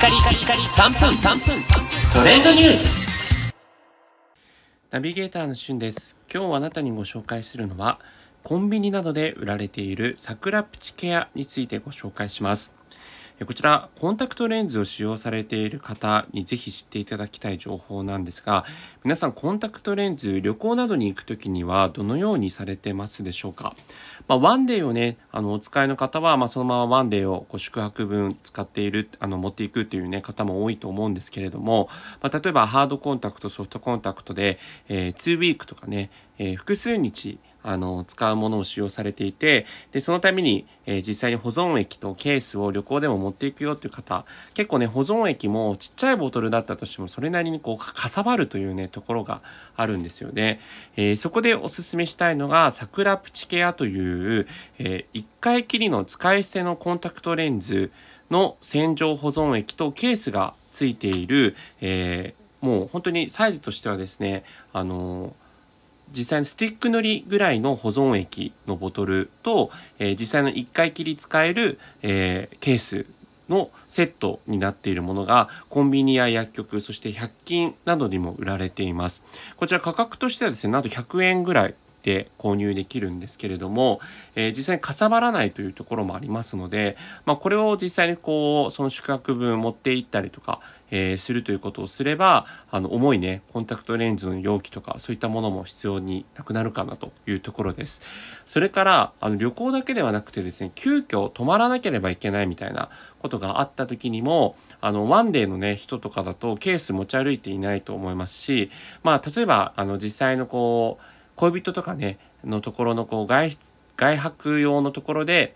カリカリカリ3分3分。トレンドニュース。ナビゲーターのしゅんです。今日あなたにご紹介するのはコンビニなどで売られている桜プチケアについてご紹介します。こちらコンタクトレンズを使用されている方にぜひ知っていただきたい情報なんですが皆さんコンタクトレンズ旅行などに行く時にはどのようにされてますでしょうか、まあ、ワンデーをねあのお使いの方は、まあ、そのままワンデーをご宿泊分使っているあの持っていくというね方も多いと思うんですけれども、まあ、例えばハードコンタクトソフトコンタクトで、えー、2ウィークとかね、えー、複数日あの使うものを使用されていてでそのために、えー、実際に保存液とケースを旅行でも持っていくよっていう方結構ね保存液もちっちゃいボトルだったとしてもそれなりにこうかさばるというねところがあるんですよね、えー、そこでおすすめしたいのが桜プチケアという、えー、1回きりの使い捨てのコンタクトレンズの洗浄保存液とケースがついている、えー、もう本当にサイズとしてはですねあの実際のスティック塗りぐらいの保存液のボトルと、えー、実際の1回きり使える、えー、ケースのセットになっているものがコンビニや薬局そして100均などにも売られています。こちら価格としてはですねなんと100円ぐらいで購入できるんですけれども、えー、実際にかさばらないというところもありますので、まあ、これを実際にこうその宿泊分持って行ったりとか、えー、するということをすればあの重いねコンタクトレンズの容器とかそういったものも必要になくなるかなというところです。それからあの旅行だけではなくてですね急遽泊まらなければいけないみたいなことがあった時にもあのワンデーのね人とかだとケース持ち歩いていないと思いますしまあ例えばあの実際のこう恋人とかねのところのこう外出外泊用のところで、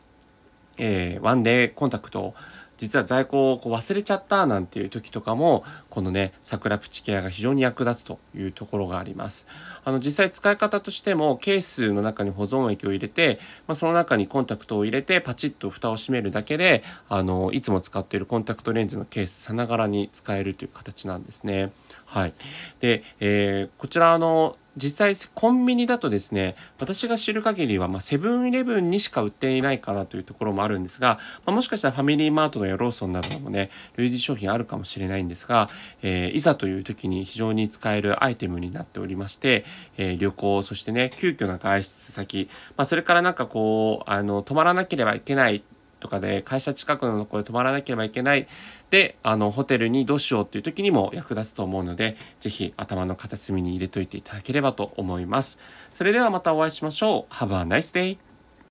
えー、ワンデーコンタクトを実は在庫をこう忘れちゃったなんていう時とかもこのね桜プチケアが非常に役立つというところがあります。あの実際使い方としてもケースの中に保存液を入れて、まあ、その中にコンタクトを入れてパチッと蓋を閉めるだけであのいつも使っているコンタクトレンズのケースさながらに使えるという形なんですね。はい。で、えー、こちらの実際コンビニだとですね私が知る限りはまセブンイレブンにしか売っていないかなというところもあるんですが、まあ、もしかしたらファミリーマートやローソンなどもね類似商品あるかもしれないんですが、えー、いざという時に非常に使えるアイテムになっておりまして、えー、旅行そしてね急遽な外出先、まあ、それからなんかこうあの泊まらなければいけないとかで会社近くのところで泊まらなければいけないであのホテルにどうしようっていう時にも役立つと思うので是非頭の片隅に入れといていただければと思います。それではまたお会いしましょう。Have a nice day!